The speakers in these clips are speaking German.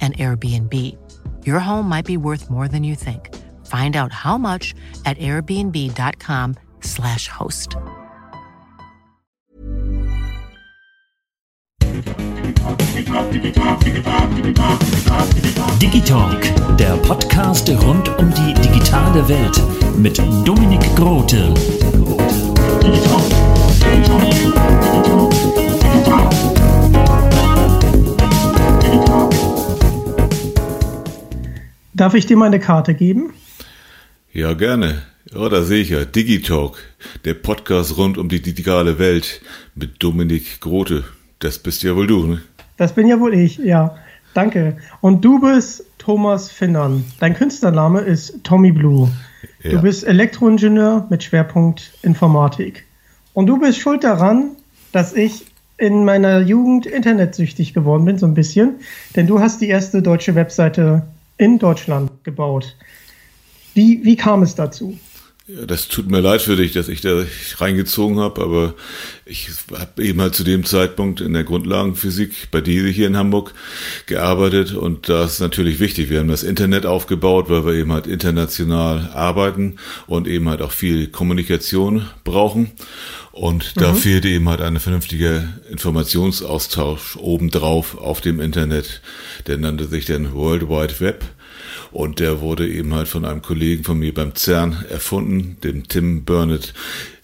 an Airbnb. Your home might be worth more than you think. Find out how much at airbnb.com/slash host. Digitalk, der Podcast rund um die digitale Welt mit Dominik Grote. Darf ich dir meine Karte geben? Ja, gerne. Ja, da sehe ich ja. Digitalk, der Podcast rund um die digitale Welt mit Dominik Grote. Das bist ja wohl du, ne? Das bin ja wohl ich, ja. Danke. Und du bist Thomas Finnern. Dein Künstlername ist Tommy Blue. Ja. Du bist Elektroingenieur mit Schwerpunkt Informatik. Und du bist schuld daran, dass ich in meiner Jugend internetsüchtig geworden bin, so ein bisschen. Denn du hast die erste deutsche Webseite in Deutschland gebaut. Wie, wie kam es dazu? Ja, das tut mir leid für dich, dass ich da reingezogen habe, aber ich habe eben halt zu dem Zeitpunkt in der Grundlagenphysik bei DISE hier in Hamburg gearbeitet und da ist natürlich wichtig. Wir haben das Internet aufgebaut, weil wir eben halt international arbeiten und eben halt auch viel Kommunikation brauchen. Und da Mhm. fehlte eben halt ein vernünftiger Informationsaustausch obendrauf auf dem Internet. Der nannte sich dann World Wide Web. Und der wurde eben halt von einem Kollegen von mir beim CERN erfunden, dem Tim Burnett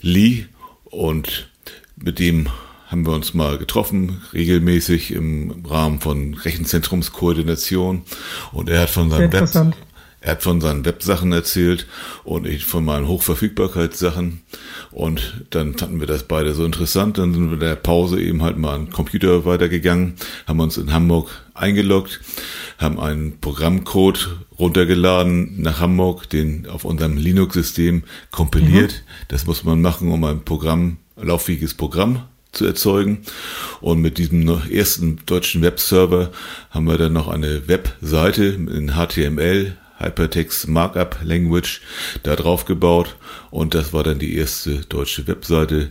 Lee. Und mit dem haben wir uns mal getroffen, regelmäßig im Rahmen von Rechenzentrumskoordination. Und er hat von seinem Web, er hat von seinen Websachen erzählt und ich von meinen Hochverfügbarkeitssachen. Und dann fanden wir das beide so interessant. Dann sind wir in der Pause eben halt mal an den Computer weitergegangen, haben uns in Hamburg eingeloggt, haben einen Programmcode runtergeladen nach Hamburg, den auf unserem Linux-System kompiliert. Das muss man machen, um ein Programm, lauffähiges Programm zu erzeugen. Und mit diesem ersten deutschen Webserver haben wir dann noch eine Webseite in HTML, Hypertext Markup Language, da drauf gebaut. Und das war dann die erste deutsche Webseite,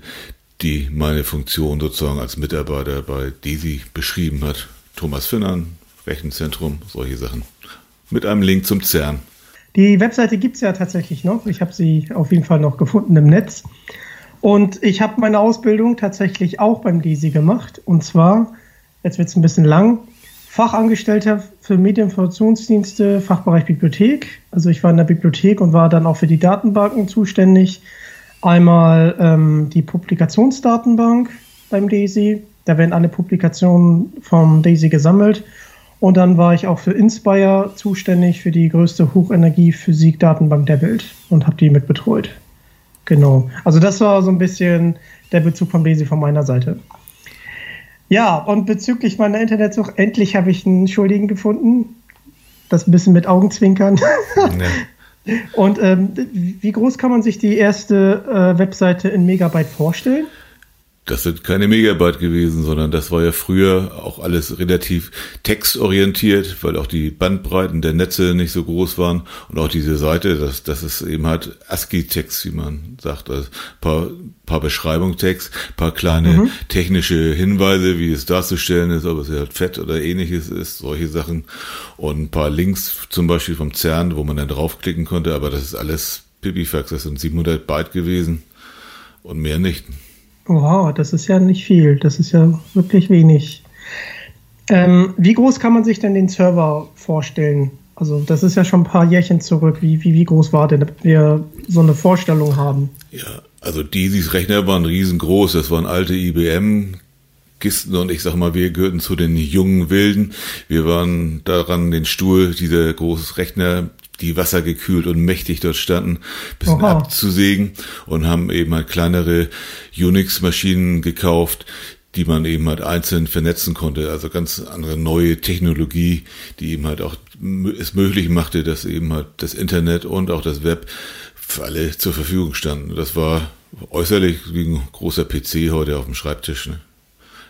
die meine Funktion sozusagen als Mitarbeiter bei DESI beschrieben hat. Thomas Finnern, Rechenzentrum, solche Sachen. Mit einem Link zum CERN. Die Webseite gibt es ja tatsächlich noch. Ich habe sie auf jeden Fall noch gefunden im Netz. Und ich habe meine Ausbildung tatsächlich auch beim DISI gemacht. Und zwar, jetzt wird es ein bisschen lang, Fachangestellter für Medieninformationsdienste, Fachbereich Bibliothek. Also ich war in der Bibliothek und war dann auch für die Datenbanken zuständig. Einmal ähm, die Publikationsdatenbank beim DAISY. Da werden alle Publikationen vom DAISY gesammelt. Und dann war ich auch für Inspire zuständig für die größte Hochenergie-Physik-Datenbank der Welt und habe die mit betreut. Genau. Also das war so ein bisschen der Bezug vom DAISY von meiner Seite. Ja, und bezüglich meiner Internetsuche, endlich habe ich einen Schuldigen gefunden. Das ein bisschen mit Augenzwinkern. Ja. Und ähm, wie groß kann man sich die erste äh, Webseite in Megabyte vorstellen? Das sind keine Megabyte gewesen, sondern das war ja früher auch alles relativ textorientiert, weil auch die Bandbreiten der Netze nicht so groß waren. Und auch diese Seite, das, das ist eben halt ASCII-Text, wie man sagt, also paar, paar Beschreibungstext, paar kleine technische Hinweise, wie es darzustellen ist, ob es halt fett oder ähnliches ist, solche Sachen. Und ein paar Links zum Beispiel vom CERN, wo man dann draufklicken konnte, aber das ist alles Pipifax, das sind 700 Byte gewesen und mehr nicht. Wow, das ist ja nicht viel. Das ist ja wirklich wenig. Ähm, wie groß kann man sich denn den Server vorstellen? Also das ist ja schon ein paar Jährchen zurück. Wie, wie, wie groß war der, damit wir so eine Vorstellung haben? Ja, also dieses Rechner waren riesengroß. Das waren alte IBM Kisten und ich sag mal, wir gehörten zu den jungen Wilden. Wir waren daran, den Stuhl, dieser große Rechner, die wassergekühlt und mächtig dort standen, bisschen Aha. abzusägen und haben eben halt kleinere Unix-Maschinen gekauft, die man eben halt einzeln vernetzen konnte. Also ganz andere neue Technologie, die eben halt auch es möglich machte, dass eben halt das Internet und auch das Web für alle zur Verfügung standen. Das war äußerlich wie ein großer PC heute auf dem Schreibtisch. Ne?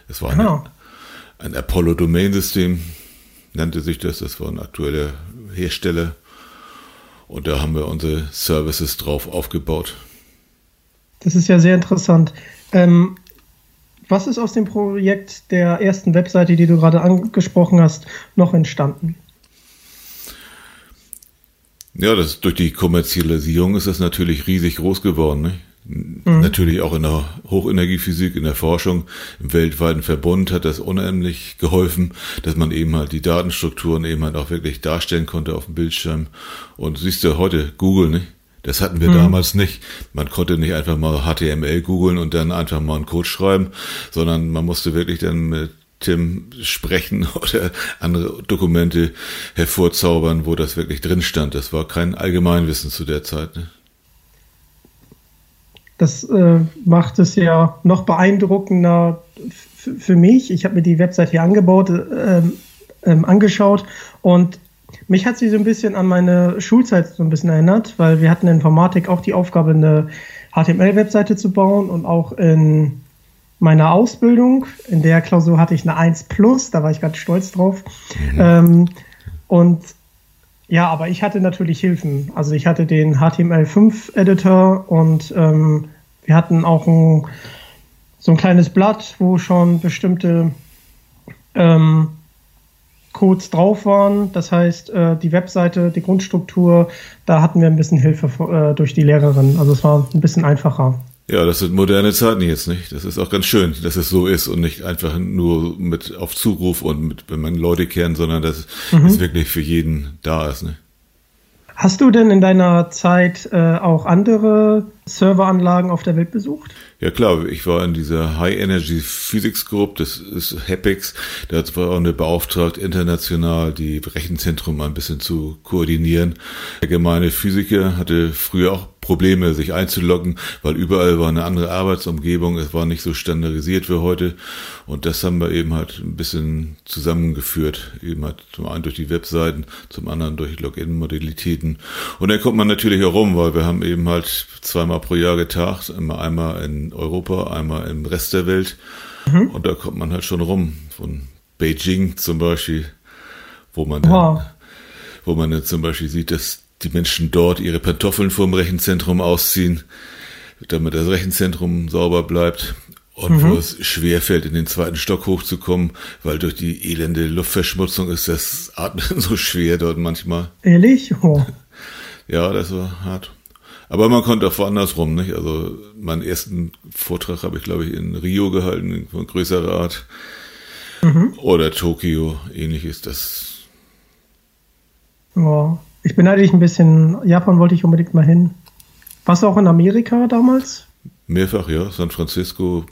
Es war genau. ein, ein Apollo-Domain-System, nannte sich das. Das war ein aktueller Hersteller. Und da haben wir unsere Services drauf aufgebaut. Das ist ja sehr interessant. Ähm, was ist aus dem Projekt der ersten Webseite, die du gerade angesprochen hast, noch entstanden? Ja, das, durch die Kommerzialisierung ist das natürlich riesig groß geworden. Ne? Mhm. Natürlich auch in der Hochenergiephysik, in der Forschung, im weltweiten Verbund hat das unheimlich geholfen, dass man eben halt die Datenstrukturen eben halt auch wirklich darstellen konnte auf dem Bildschirm. Und siehst du heute Google, nicht? Das hatten wir mhm. damals nicht. Man konnte nicht einfach mal HTML googeln und dann einfach mal einen Code schreiben, sondern man musste wirklich dann mit Tim sprechen oder andere Dokumente hervorzaubern, wo das wirklich drin stand. Das war kein Allgemeinwissen zu der Zeit. Ne? Das äh, macht es ja noch beeindruckender für mich. Ich habe mir die Website hier angebaut, äh, äh, angeschaut und mich hat sie so ein bisschen an meine Schulzeit so ein bisschen erinnert, weil wir hatten in Informatik auch die Aufgabe, eine HTML-Webseite zu bauen und auch in meiner Ausbildung, in der Klausur hatte ich eine 1 plus, da war ich ganz stolz drauf. Mhm. Ähm, und ja, aber ich hatte natürlich Hilfen. Also ich hatte den HTML5-Editor und ähm, wir hatten auch ein, so ein kleines Blatt, wo schon bestimmte ähm, Codes drauf waren. Das heißt, äh, die Webseite, die Grundstruktur, da hatten wir ein bisschen Hilfe äh, durch die Lehrerin. Also es war ein bisschen einfacher. Ja, das sind moderne Zeiten jetzt, nicht? Das ist auch ganz schön, dass es so ist und nicht einfach nur mit auf Zuruf und mit, wenn man Leute kennt, sondern dass mhm. es wirklich für jeden da ist, ne? Hast du denn in deiner Zeit äh, auch andere Serveranlagen auf der Welt besucht? Ja klar, ich war in dieser High Energy Physics Group, das ist HAPEX, da war auch eine beauftragt, international die Rechenzentrum ein bisschen zu koordinieren. Der gemeine Physiker hatte früher auch Probleme, sich einzuloggen, weil überall war eine andere Arbeitsumgebung, es war nicht so standardisiert wie heute. Und das haben wir eben halt ein bisschen zusammengeführt, eben halt zum einen durch die Webseiten, zum anderen durch Login-Modalitäten. Und dann kommt man natürlich auch rum, weil wir haben eben halt zweimal pro Jahr getagt, immer einmal in Europa, einmal im Rest der Welt. Mhm. Und da kommt man halt schon rum, von Beijing zum Beispiel, wo man, wow. dann, wo man dann zum Beispiel sieht, dass die Menschen dort ihre Pantoffeln vom Rechenzentrum ausziehen, damit das Rechenzentrum sauber bleibt. Und mhm. wo es schwer fällt, in den zweiten Stock hochzukommen, weil durch die elende Luftverschmutzung ist das Atmen so schwer dort manchmal. Ehrlich? Oh. Ja, das war hart. Aber man konnte auch woanders rum, nicht? Also meinen ersten Vortrag habe ich, glaube ich, in Rio gehalten, von größerer Art. Mhm. Oder Tokio, ähnlich ist das. Ja. Ich beneide dich ein bisschen. Japan wollte ich unbedingt mal hin. Warst du auch in Amerika damals? Mehrfach, ja. San Francisco,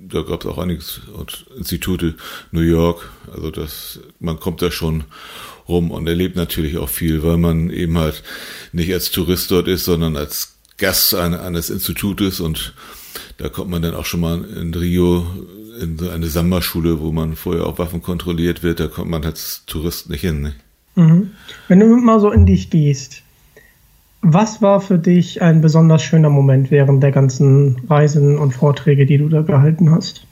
da gab es auch einiges und Institute, New York. Also das, man kommt da schon rum und erlebt natürlich auch viel, weil man eben halt nicht als Tourist dort ist, sondern als Gast eines Institutes und da kommt man dann auch schon mal in Rio in so eine Samba-Schule, wo man vorher auch Waffen kontrolliert wird, da kommt man als Tourist nicht hin. Ne? Mhm. Wenn du mal so in dich gehst, was war für dich ein besonders schöner Moment während der ganzen Reisen und Vorträge, die du da gehalten hast?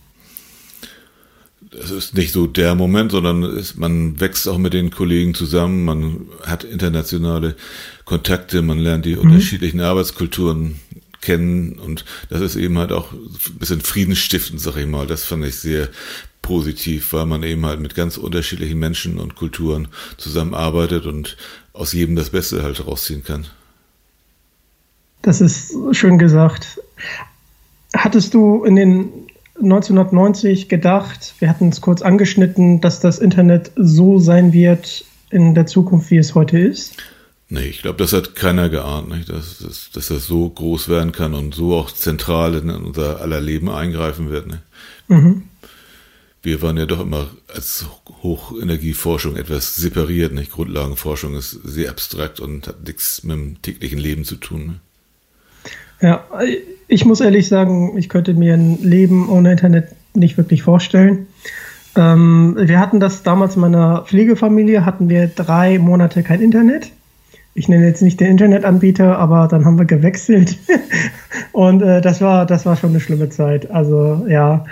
Es ist nicht so der Moment, sondern ist, man wächst auch mit den Kollegen zusammen, man hat internationale Kontakte, man lernt die mhm. unterschiedlichen Arbeitskulturen kennen und das ist eben halt auch ein bisschen friedensstiftend, sag ich mal. Das fand ich sehr positiv, weil man eben halt mit ganz unterschiedlichen Menschen und Kulturen zusammenarbeitet und aus jedem das Beste halt rausziehen kann. Das ist schön gesagt. Hattest du in den 1990 gedacht, wir hatten es kurz angeschnitten, dass das Internet so sein wird in der Zukunft, wie es heute ist? Nee, ich glaube, das hat keiner geahnt, nicht? Dass, dass, dass das so groß werden kann und so auch zentral in unser aller Leben eingreifen wird. Ne? Mhm. Wir waren ja doch immer als Hochenergieforschung etwas separiert. Nicht? Grundlagenforschung ist sehr abstrakt und hat nichts mit dem täglichen Leben zu tun. Ne? Ja, ich muss ehrlich sagen, ich könnte mir ein Leben ohne Internet nicht wirklich vorstellen. Ähm, wir hatten das damals in meiner Pflegefamilie, hatten wir drei Monate kein Internet. Ich nenne jetzt nicht den Internetanbieter, aber dann haben wir gewechselt. Und äh, das war, das war schon eine schlimme Zeit. Also ja,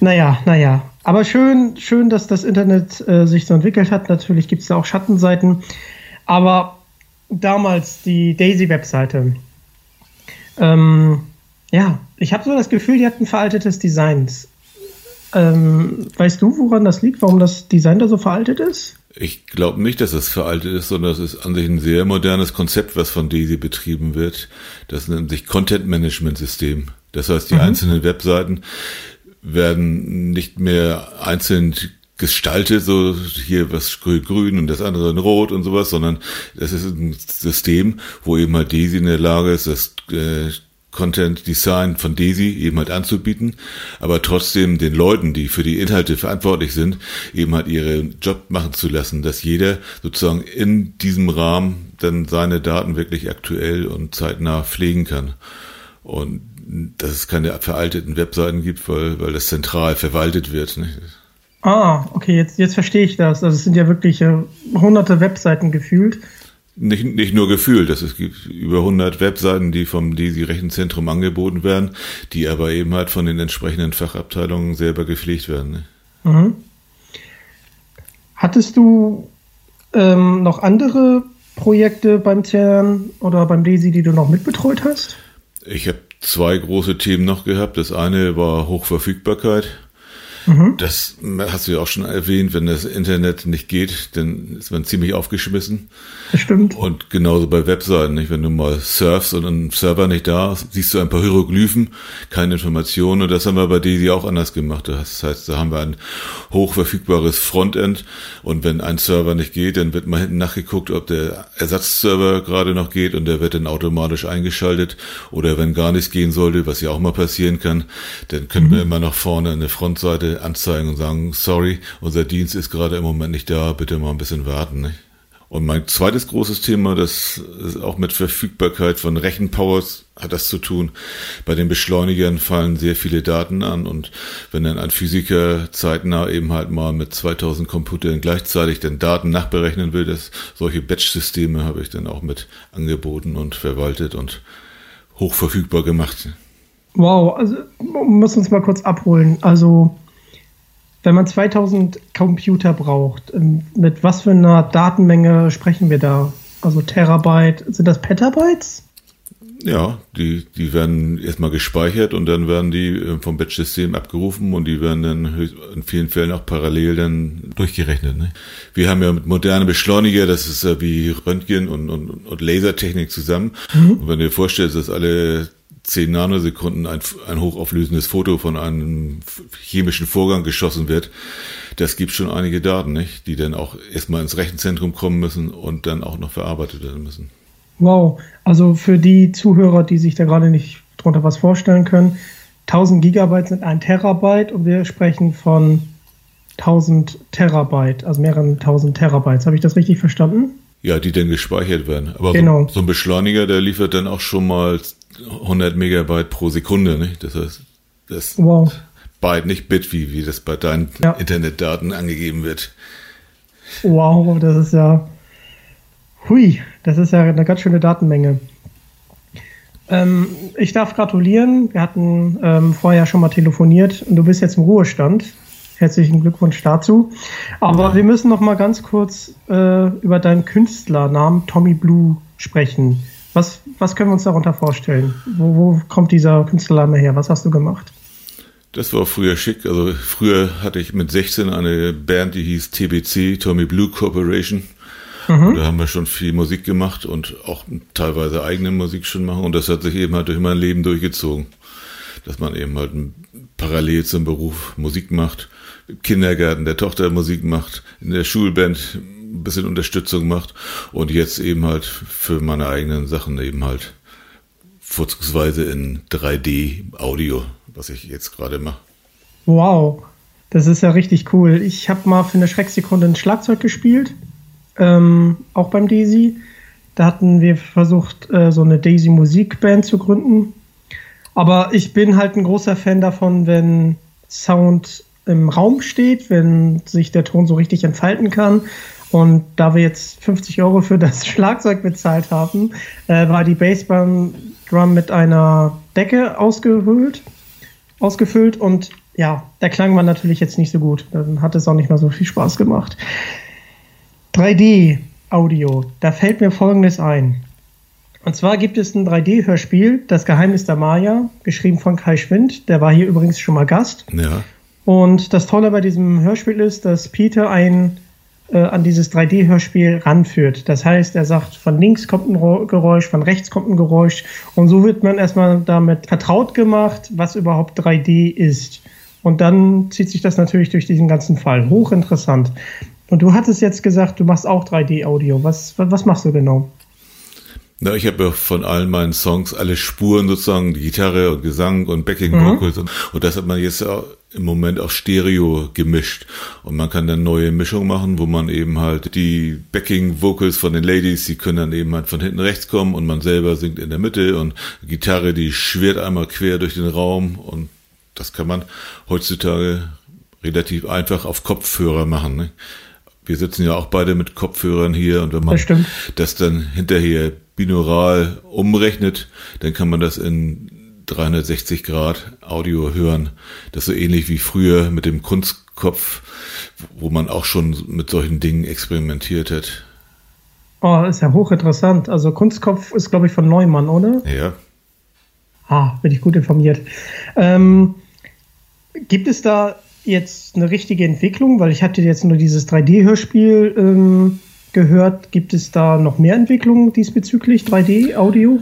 naja, naja. Aber schön, schön, dass das Internet äh, sich so entwickelt hat. Natürlich gibt es da auch Schattenseiten. Aber damals die Daisy-Webseite, ähm, ja, ich habe so das Gefühl, die hatten veraltetes Design. Ähm, weißt du, woran das liegt, warum das Design da so veraltet ist? Ich glaube nicht, dass es veraltet ist, sondern es ist an sich ein sehr modernes Konzept, was von Daisy betrieben wird. Das nennt sich Content Management System. Das heißt, die mhm. einzelnen Webseiten werden nicht mehr einzeln gestaltet, so hier was grün und das andere in rot und sowas, sondern das ist ein System, wo eben halt Daisy in der Lage ist, das äh, Content Design von Daisy eben halt anzubieten, aber trotzdem den Leuten, die für die Inhalte verantwortlich sind, eben halt ihren Job machen zu lassen, dass jeder sozusagen in diesem Rahmen dann seine Daten wirklich aktuell und zeitnah pflegen kann. Und dass es keine veralteten Webseiten gibt, weil, weil das zentral verwaltet wird. Nicht? Ah, okay, jetzt, jetzt verstehe ich das. Also es sind ja wirklich äh, hunderte Webseiten gefühlt. Nicht, nicht nur gefühlt, es gibt über 100 Webseiten, die vom DISI Rechenzentrum angeboten werden, die aber eben halt von den entsprechenden Fachabteilungen selber gepflegt werden. Ne? Mhm. Hattest du ähm, noch andere Projekte beim CERN oder beim DESI, die du noch mitbetreut hast? Ich habe zwei große Themen noch gehabt. Das eine war Hochverfügbarkeit. Mhm. Das hast du ja auch schon erwähnt, wenn das Internet nicht geht, dann ist man ziemlich aufgeschmissen. Das stimmt. Und genauso bei Webseiten, nicht? Wenn du mal surfst und ein Server nicht da ist, siehst du ein paar Hieroglyphen, keine Informationen. Und das haben wir bei Daisy auch anders gemacht. Das heißt, da haben wir ein hochverfügbares Frontend. Und wenn ein Server nicht geht, dann wird mal hinten nachgeguckt, ob der Ersatzserver gerade noch geht und der wird dann automatisch eingeschaltet. Oder wenn gar nichts gehen sollte, was ja auch mal passieren kann, dann können mhm. wir immer nach vorne eine Frontseite anzeigen und sagen, sorry, unser Dienst ist gerade im Moment nicht da, bitte mal ein bisschen warten. Nicht? Und mein zweites großes Thema, das ist auch mit Verfügbarkeit von Rechenpowers hat das zu tun. Bei den Beschleunigern fallen sehr viele Daten an und wenn dann ein Physiker zeitnah eben halt mal mit 2000 Computern gleichzeitig den Daten nachberechnen will, das, solche Batch-Systeme habe ich dann auch mit angeboten und verwaltet und hochverfügbar gemacht. Wow, also müssen uns mal kurz abholen. Also wenn man 2000 Computer braucht, ähm, mit was für einer Datenmenge sprechen wir da? Also Terabyte, sind das Petabytes? Ja, die, die werden erstmal gespeichert und dann werden die äh, vom Batch-System abgerufen und die werden dann in vielen Fällen auch parallel dann durchgerechnet. Ne? Wir haben ja mit modernen Beschleuniger, das ist ja wie Röntgen und, und, und Lasertechnik zusammen. Mhm. Und wenn du dir vorstellst, dass alle 10 Nanosekunden ein, ein hochauflösendes Foto von einem chemischen Vorgang geschossen wird, das gibt schon einige Daten, nicht? die dann auch erstmal ins Rechenzentrum kommen müssen und dann auch noch verarbeitet werden müssen. Wow, also für die Zuhörer, die sich da gerade nicht drunter was vorstellen können, 1000 Gigabyte sind ein Terabyte und wir sprechen von 1000 Terabyte, also mehreren 1000 Terabytes. Habe ich das richtig verstanden? Ja, die dann gespeichert werden. Aber genau. so, so, ein Beschleuniger, der liefert dann auch schon mal 100 Megabyte pro Sekunde, nicht? Das heißt, das wow. Byte, nicht Bit, wie, wie das bei deinen ja. Internetdaten angegeben wird. Wow, das ist ja, hui, das ist ja eine ganz schöne Datenmenge. Ähm, ich darf gratulieren. Wir hatten ähm, vorher schon mal telefoniert und du bist jetzt im Ruhestand. Herzlichen Glückwunsch dazu. Aber ja. wir müssen noch mal ganz kurz äh, über deinen Künstlernamen Tommy Blue sprechen. Was, was können wir uns darunter vorstellen? Wo, wo kommt dieser Künstlername her? Was hast du gemacht? Das war früher schick. Also früher hatte ich mit 16 eine Band, die hieß TBC, Tommy Blue Corporation. Mhm. Da haben wir schon viel Musik gemacht und auch teilweise eigene Musik schon machen. Und das hat sich eben halt durch mein Leben durchgezogen. dass man eben halt parallel zum Beruf Musik macht, im Kindergarten der Tochter Musik macht, in der Schulband ein bisschen Unterstützung macht und jetzt eben halt für meine eigenen Sachen eben halt vorzugsweise in 3D-Audio, was ich jetzt gerade mache. Wow, das ist ja richtig cool. Ich habe mal für eine Schrecksekunde ein Schlagzeug gespielt, ähm, auch beim Daisy. Da hatten wir versucht, äh, so eine Daisy Musikband zu gründen. Aber ich bin halt ein großer Fan davon, wenn Sound im Raum steht, wenn sich der Ton so richtig entfalten kann. Und da wir jetzt 50 Euro für das Schlagzeug bezahlt haben, äh, war die Bassdrum mit einer Decke ausgehöhlt, ausgefüllt und ja, der Klang war natürlich jetzt nicht so gut. Dann hat es auch nicht mehr so viel Spaß gemacht. 3D Audio, da fällt mir Folgendes ein. Und zwar gibt es ein 3D-Hörspiel, Das Geheimnis der Maya, geschrieben von Kai Schwind. Der war hier übrigens schon mal Gast. Ja. Und das Tolle bei diesem Hörspiel ist, dass Peter ein äh, an dieses 3D-Hörspiel ranführt. Das heißt, er sagt, von links kommt ein Geräusch, von rechts kommt ein Geräusch. Und so wird man erstmal damit vertraut gemacht, was überhaupt 3D ist. Und dann zieht sich das natürlich durch diesen ganzen Fall. Hochinteressant. Und du hattest jetzt gesagt, du machst auch 3D-Audio. Was, was machst du genau? Na, ich habe ja von allen meinen Songs alle Spuren sozusagen, die Gitarre und Gesang und Backing Vocals mhm. und, und das hat man jetzt im Moment auf Stereo gemischt und man kann dann neue Mischungen machen, wo man eben halt die Backing Vocals von den Ladies, die können dann eben halt von hinten rechts kommen und man selber singt in der Mitte und Gitarre, die schwirrt einmal quer durch den Raum und das kann man heutzutage relativ einfach auf Kopfhörer machen. Ne? Wir sitzen ja auch beide mit Kopfhörern hier und wenn man das, das dann hinterher binaural umrechnet, dann kann man das in 360 Grad Audio hören. Das ist so ähnlich wie früher mit dem Kunstkopf, wo man auch schon mit solchen Dingen experimentiert hat. Oh, ist ja hochinteressant. Also Kunstkopf ist, glaube ich, von Neumann, oder? Ja. Ah, bin ich gut informiert. Ähm, gibt es da jetzt eine richtige Entwicklung? Weil ich hatte jetzt nur dieses 3D-Hörspiel ähm, gehört. Gibt es da noch mehr Entwicklungen diesbezüglich 3D-Audio?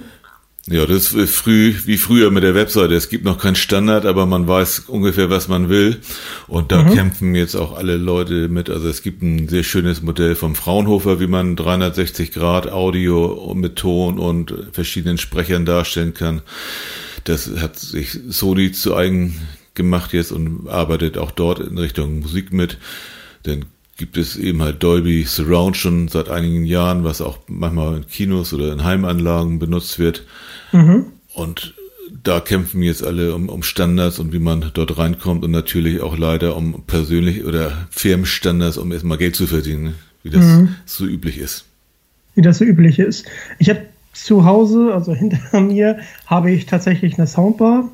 Ja, das ist früh, wie früher mit der Webseite. Es gibt noch keinen Standard, aber man weiß ungefähr, was man will. Und da mhm. kämpfen jetzt auch alle Leute mit. Also es gibt ein sehr schönes Modell vom Fraunhofer, wie man 360 Grad Audio mit Ton und verschiedenen Sprechern darstellen kann. Das hat sich Sony zu eigen gemacht jetzt und arbeitet auch dort in Richtung Musik mit. Denn gibt es eben halt Dolby Surround schon seit einigen Jahren, was auch manchmal in Kinos oder in Heimanlagen benutzt wird. Mhm. Und da kämpfen jetzt alle um, um Standards und wie man dort reinkommt und natürlich auch leider um persönlich oder Firmenstandards, um erstmal Geld zu verdienen, wie das mhm. so üblich ist. Wie das so üblich ist. Ich habe zu Hause, also hinter mir, habe ich tatsächlich eine Soundbar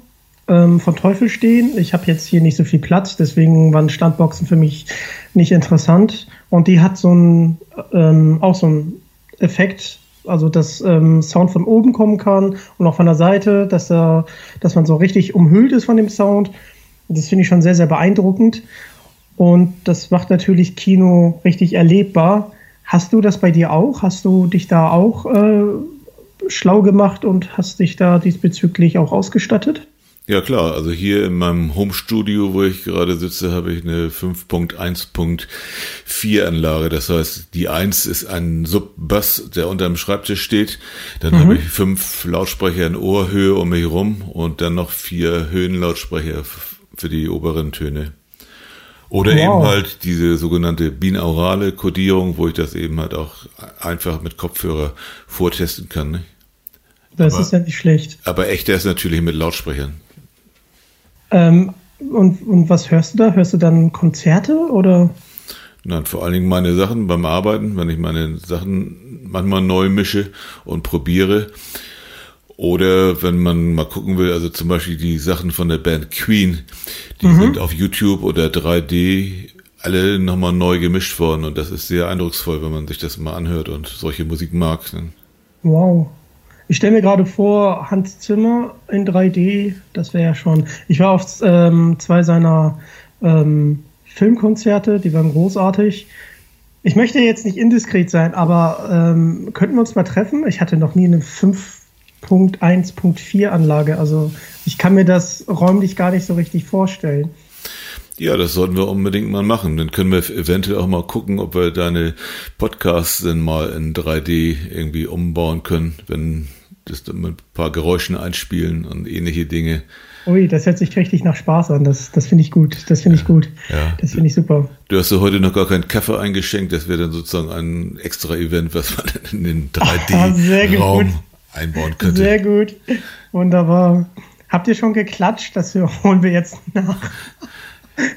ähm, von Teufel stehen. Ich habe jetzt hier nicht so viel Platz, deswegen waren Standboxen für mich nicht interessant. Und die hat so ein, ähm, auch so einen Effekt, also dass ähm, Sound von oben kommen kann und auch von der Seite, dass, da, dass man so richtig umhüllt ist von dem Sound. Das finde ich schon sehr, sehr beeindruckend. Und das macht natürlich Kino richtig erlebbar. Hast du das bei dir auch? Hast du dich da auch äh, schlau gemacht und hast dich da diesbezüglich auch ausgestattet? Ja klar, also hier in meinem Home-Studio, wo ich gerade sitze, habe ich eine 5.1.4 Anlage. Das heißt, die 1 ist ein Sub-Bass, der unter dem Schreibtisch steht. Dann mhm. habe ich fünf Lautsprecher in Ohrhöhe um mich rum und dann noch vier Höhenlautsprecher für die oberen Töne. Oder wow. eben halt diese sogenannte binaurale Kodierung, wo ich das eben halt auch einfach mit Kopfhörer vortesten kann. Ne? Das aber, ist ja nicht schlecht. Aber echter ist natürlich mit Lautsprechern. Ähm, und, und was hörst du da? Hörst du dann Konzerte oder? Nein, vor allen Dingen meine Sachen beim Arbeiten, wenn ich meine Sachen manchmal neu mische und probiere. Oder wenn man mal gucken will, also zum Beispiel die Sachen von der Band Queen, die mhm. sind auf YouTube oder 3D alle nochmal neu gemischt worden und das ist sehr eindrucksvoll, wenn man sich das mal anhört und solche Musik mag. Wow, ich stelle mir gerade vor, Hans Zimmer in 3D, das wäre ja schon. Ich war auf ähm, zwei seiner ähm, Filmkonzerte, die waren großartig. Ich möchte jetzt nicht indiskret sein, aber ähm, könnten wir uns mal treffen? Ich hatte noch nie eine 5 1.1.4 Anlage. Also ich kann mir das räumlich gar nicht so richtig vorstellen. Ja, das sollten wir unbedingt mal machen. Dann können wir eventuell auch mal gucken, ob wir deine Podcasts dann mal in 3D irgendwie umbauen können, wenn das dann mit ein paar Geräuschen einspielen und ähnliche Dinge. Ui, das hört sich richtig nach Spaß an. Das, das finde ich gut. Das finde ich gut. Ja. Das finde ich super. Du hast ja heute noch gar keinen Kaffee eingeschenkt. Das wäre dann sozusagen ein extra Event, was man in den 3D-Raum einbauen könnte. Sehr gut. Wunderbar. Habt ihr schon geklatscht? Das holen wir jetzt nach.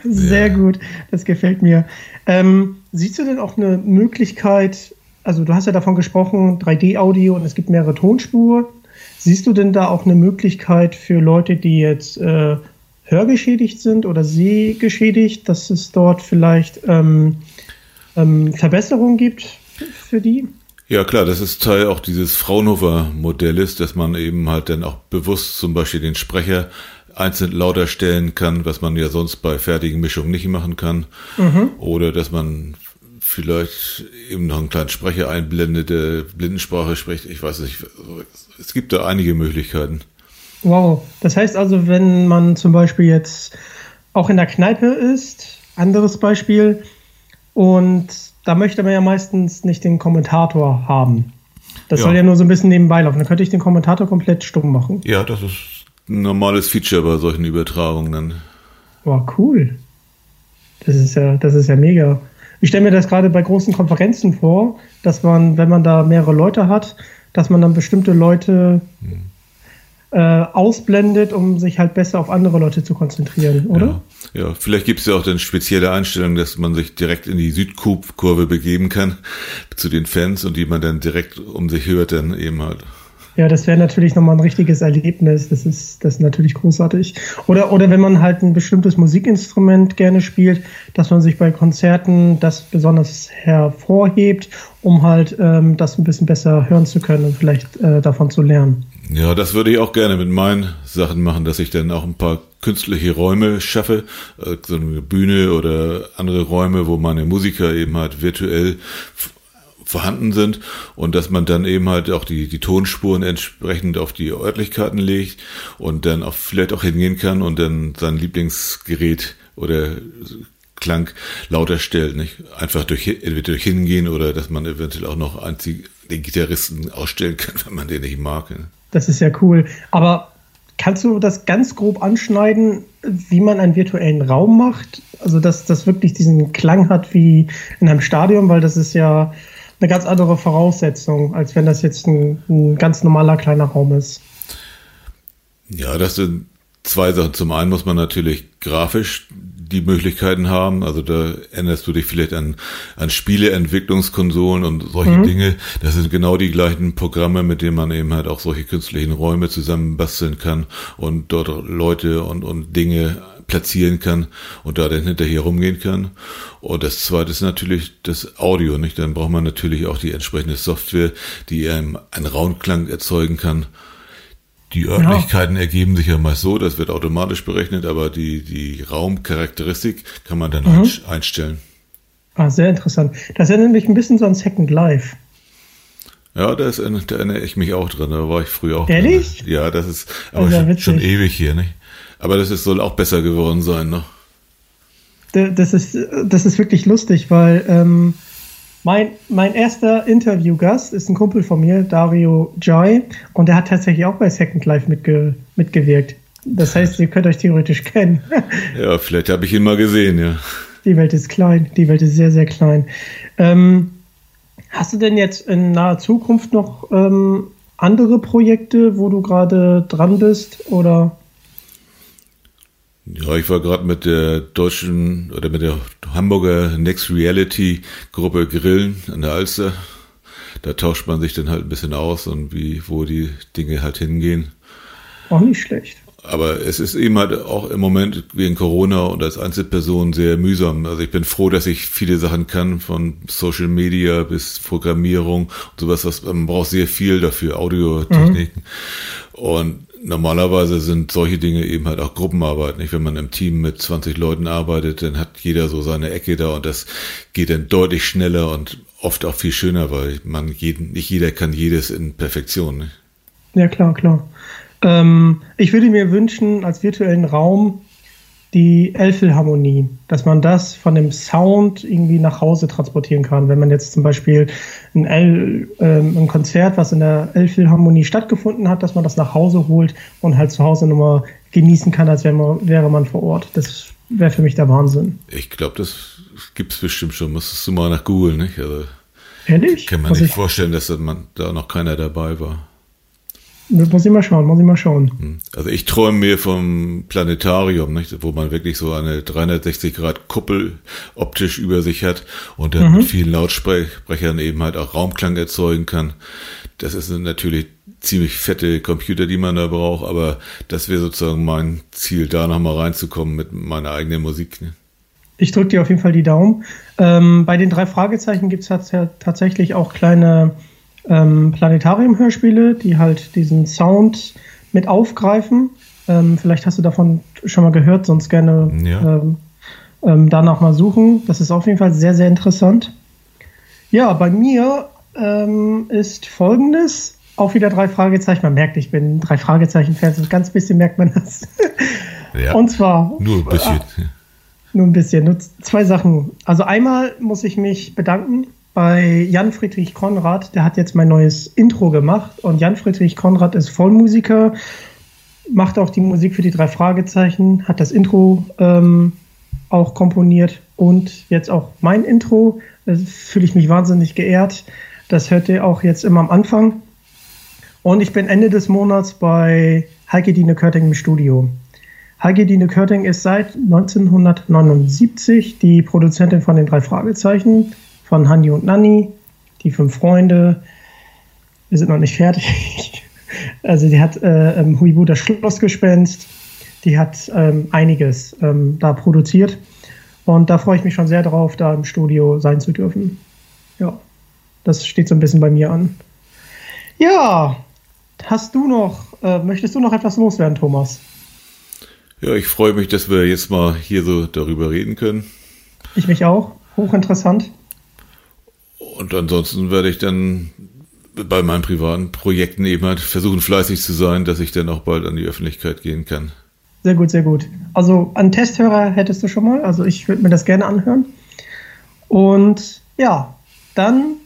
Sehr ja. gut. Das gefällt mir. Ähm, siehst du denn auch eine Möglichkeit, also du hast ja davon gesprochen, 3D-Audio und es gibt mehrere Tonspuren. Siehst du denn da auch eine Möglichkeit für Leute, die jetzt äh, hörgeschädigt sind oder sehgeschädigt, dass es dort vielleicht ähm, ähm, Verbesserungen gibt für die? Ja klar, das ist Teil auch dieses Fraunhofer-Modells, dass man eben halt dann auch bewusst zum Beispiel den Sprecher einzeln lauter stellen kann, was man ja sonst bei fertigen Mischungen nicht machen kann. Mhm. Oder dass man vielleicht eben noch einen kleinen Sprecher einblendet, der Blindensprache spricht. Ich weiß nicht. Es gibt da einige Möglichkeiten. Wow. Das heißt also, wenn man zum Beispiel jetzt auch in der Kneipe ist, anderes Beispiel, und da möchte man ja meistens nicht den Kommentator haben. Das ja. soll ja nur so ein bisschen nebenbei laufen. Dann könnte ich den Kommentator komplett stumm machen. Ja, das ist ein normales Feature bei solchen Übertragungen. Wow, cool. Das ist ja, das ist ja mega. Ich stelle mir das gerade bei großen Konferenzen vor, dass man, wenn man da mehrere Leute hat, dass man dann bestimmte Leute hm. äh, ausblendet, um sich halt besser auf andere Leute zu konzentrieren, oder? Ja, ja. vielleicht gibt es ja auch dann spezielle Einstellungen, dass man sich direkt in die Südkurve begeben kann zu den Fans und die man dann direkt um sich hört, dann eben halt. Ja, das wäre natürlich nochmal ein richtiges Erlebnis. Das ist, das ist natürlich großartig. Oder, oder wenn man halt ein bestimmtes Musikinstrument gerne spielt, dass man sich bei Konzerten das besonders hervorhebt, um halt ähm, das ein bisschen besser hören zu können und vielleicht äh, davon zu lernen. Ja, das würde ich auch gerne mit meinen Sachen machen, dass ich dann auch ein paar künstliche Räume schaffe, äh, so eine Bühne oder andere Räume, wo meine Musiker eben halt virtuell vorhanden sind und dass man dann eben halt auch die, die Tonspuren entsprechend auf die Örtlichkeiten legt und dann auch vielleicht auch hingehen kann und dann sein Lieblingsgerät oder Klang lauter stellt, nicht? Einfach durch, entweder durch hingehen oder dass man eventuell auch noch den Gitarristen ausstellen kann, wenn man den nicht mag. Ne? Das ist ja cool. Aber kannst du das ganz grob anschneiden, wie man einen virtuellen Raum macht? Also, dass das wirklich diesen Klang hat wie in einem Stadion, weil das ist ja, eine ganz andere Voraussetzung, als wenn das jetzt ein, ein ganz normaler kleiner Raum ist. Ja, das sind zwei Sachen. Zum einen muss man natürlich grafisch die Möglichkeiten haben. Also da erinnerst du dich vielleicht an, an Spieleentwicklungskonsolen und solche mhm. Dinge. Das sind genau die gleichen Programme, mit denen man eben halt auch solche künstlichen Räume zusammenbasteln kann und dort Leute und, und Dinge platzieren kann und da dann hinterher rumgehen kann. Und das zweite ist natürlich das Audio, nicht? Dann braucht man natürlich auch die entsprechende Software, die einem einen Raunklang erzeugen kann. Die Örtlichkeiten ja. ergeben sich ja meist so, das wird automatisch berechnet, aber die, die Raumcharakteristik kann man dann mhm. einstellen. Ah, sehr interessant. Das erinnert mich ein bisschen so an Second Life. Ja, da, ist, da erinnere ich mich auch dran. Da war ich früher auch. Ehrlich? Ja, das ist aber schon, schon, ewig hier, nicht? Aber das ist, soll auch besser geworden sein, ne? Das ist, das ist wirklich lustig, weil ähm, mein, mein erster Interviewgast ist ein Kumpel von mir, Dario Jai, und der hat tatsächlich auch bei Second Life mitge mitgewirkt. Das heißt, ihr könnt euch theoretisch kennen. ja, vielleicht habe ich ihn mal gesehen, ja. Die Welt ist klein, die Welt ist sehr, sehr klein. Ähm, hast du denn jetzt in naher Zukunft noch ähm, andere Projekte, wo du gerade dran bist? Oder? Ja, ich war gerade mit der deutschen oder mit der Hamburger Next Reality Gruppe Grillen an der Alster. Da tauscht man sich dann halt ein bisschen aus und wie, wo die Dinge halt hingehen. Auch nicht schlecht. Aber es ist eben halt auch im Moment wegen Corona und als Einzelperson sehr mühsam. Also ich bin froh, dass ich viele Sachen kann, von Social Media bis Programmierung und sowas, was man braucht sehr viel dafür, Audiotechniken. Mhm. Und normalerweise sind solche Dinge eben halt auch Gruppenarbeit. Nicht? Wenn man im Team mit 20 Leuten arbeitet, dann hat jeder so seine Ecke da und das geht dann deutlich schneller und oft auch viel schöner, weil man jeden, nicht jeder kann jedes in Perfektion. Nicht? Ja, klar, klar. Ähm, ich würde mir wünschen, als virtuellen Raum die Elfilharmonie, dass man das von dem Sound irgendwie nach Hause transportieren kann. Wenn man jetzt zum Beispiel ein, El, ähm, ein Konzert, was in der Elfilharmonie stattgefunden hat, dass man das nach Hause holt und halt zu Hause nochmal genießen kann, als wäre man, wäre man vor Ort. Das wäre für mich der Wahnsinn. Ich glaube, das gibt es bestimmt schon. Musstest du mal nach Google, nicht? Also, Ehrlich? Kann man muss nicht ich, vorstellen, dass da noch keiner dabei war. Muss ich mal schauen, muss ich mal schauen. Hm. Also ich träume mir vom Planetarium, nicht? wo man wirklich so eine 360 Grad Kuppel optisch über sich hat und dann mhm. mit vielen Lautsprechern eben halt auch Raumklang erzeugen kann. Das ist natürlich ziemlich fette Computer, die man da braucht, aber das wäre sozusagen mein Ziel, da nochmal reinzukommen mit meiner eigenen Musik. Ne? Ich drücke dir auf jeden Fall die Daumen. Ähm, bei den drei Fragezeichen gibt es tatsächlich auch kleine ähm, Planetarium-Hörspiele, die halt diesen Sound mit aufgreifen. Ähm, vielleicht hast du davon schon mal gehört, sonst gerne ja. ähm, ähm, danach mal suchen. Das ist auf jeden Fall sehr, sehr interessant. Ja, bei mir ähm, ist folgendes. Auch wieder drei Fragezeichen. Man merkt, ich bin drei Fragezeichen-Fan. So ganz bisschen merkt man das. Ja, Und zwar. Nur ein bisschen. Äh, nur ein bisschen. Nur zwei Sachen. Also einmal muss ich mich bedanken bei Jan Friedrich Konrad. Der hat jetzt mein neues Intro gemacht. Und Jan Friedrich Konrad ist Vollmusiker, macht auch die Musik für die drei Fragezeichen, hat das Intro ähm, auch komponiert und jetzt auch mein Intro. Da fühle ich mich wahnsinnig geehrt. Das hört ihr auch jetzt immer am Anfang. Und ich bin Ende des Monats bei Heike Dine Körting im Studio. Heike Dine Körting ist seit 1979 die Produzentin von den drei Fragezeichen von Hanni und Nanni, die fünf Freunde. Wir sind noch nicht fertig. Also die hat äh, ähm, Huibu das Schlossgespenst, die hat ähm, einiges ähm, da produziert. Und da freue ich mich schon sehr drauf, da im Studio sein zu dürfen. Ja, das steht so ein bisschen bei mir an. Ja, hast du noch, äh, möchtest du noch etwas loswerden, Thomas? Ja, ich freue mich, dass wir jetzt mal hier so darüber reden können. Ich mich auch. Hochinteressant. Und ansonsten werde ich dann bei meinen privaten Projekten eben halt versuchen, fleißig zu sein, dass ich dann auch bald an die Öffentlichkeit gehen kann. Sehr gut, sehr gut. Also einen Testhörer hättest du schon mal. Also ich würde mir das gerne anhören. Und ja, dann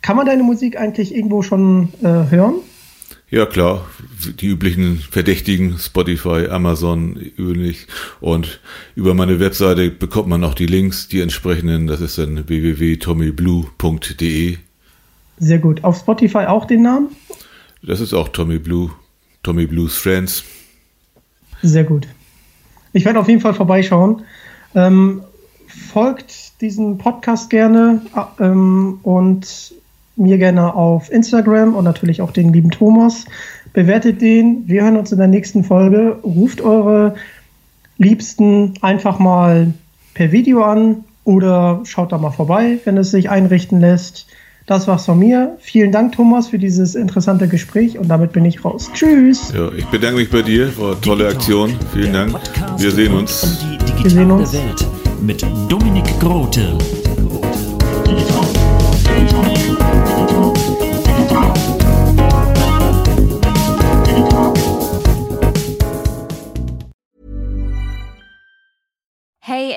kann man deine Musik eigentlich irgendwo schon äh, hören? Ja, klar. Die üblichen Verdächtigen, Spotify, Amazon, üblich. Und über meine Webseite bekommt man auch die Links, die entsprechenden. Das ist dann www.tommyblue.de. Sehr gut. Auf Spotify auch den Namen? Das ist auch Tommy Blue. Tommy Blues Friends. Sehr gut. Ich werde auf jeden Fall vorbeischauen. Ähm, folgt diesem Podcast gerne äh, ähm, und mir gerne auf Instagram und natürlich auch den lieben Thomas. Bewertet den. Wir hören uns in der nächsten Folge. Ruft eure Liebsten einfach mal per Video an oder schaut da mal vorbei, wenn es sich einrichten lässt. Das war's von mir. Vielen Dank, Thomas, für dieses interessante Gespräch und damit bin ich raus. Tschüss. Ja, ich bedanke mich bei dir. War eine tolle Aktion. Vielen Dank. Wir sehen uns. Wir sehen uns. Mit Dominik Grote.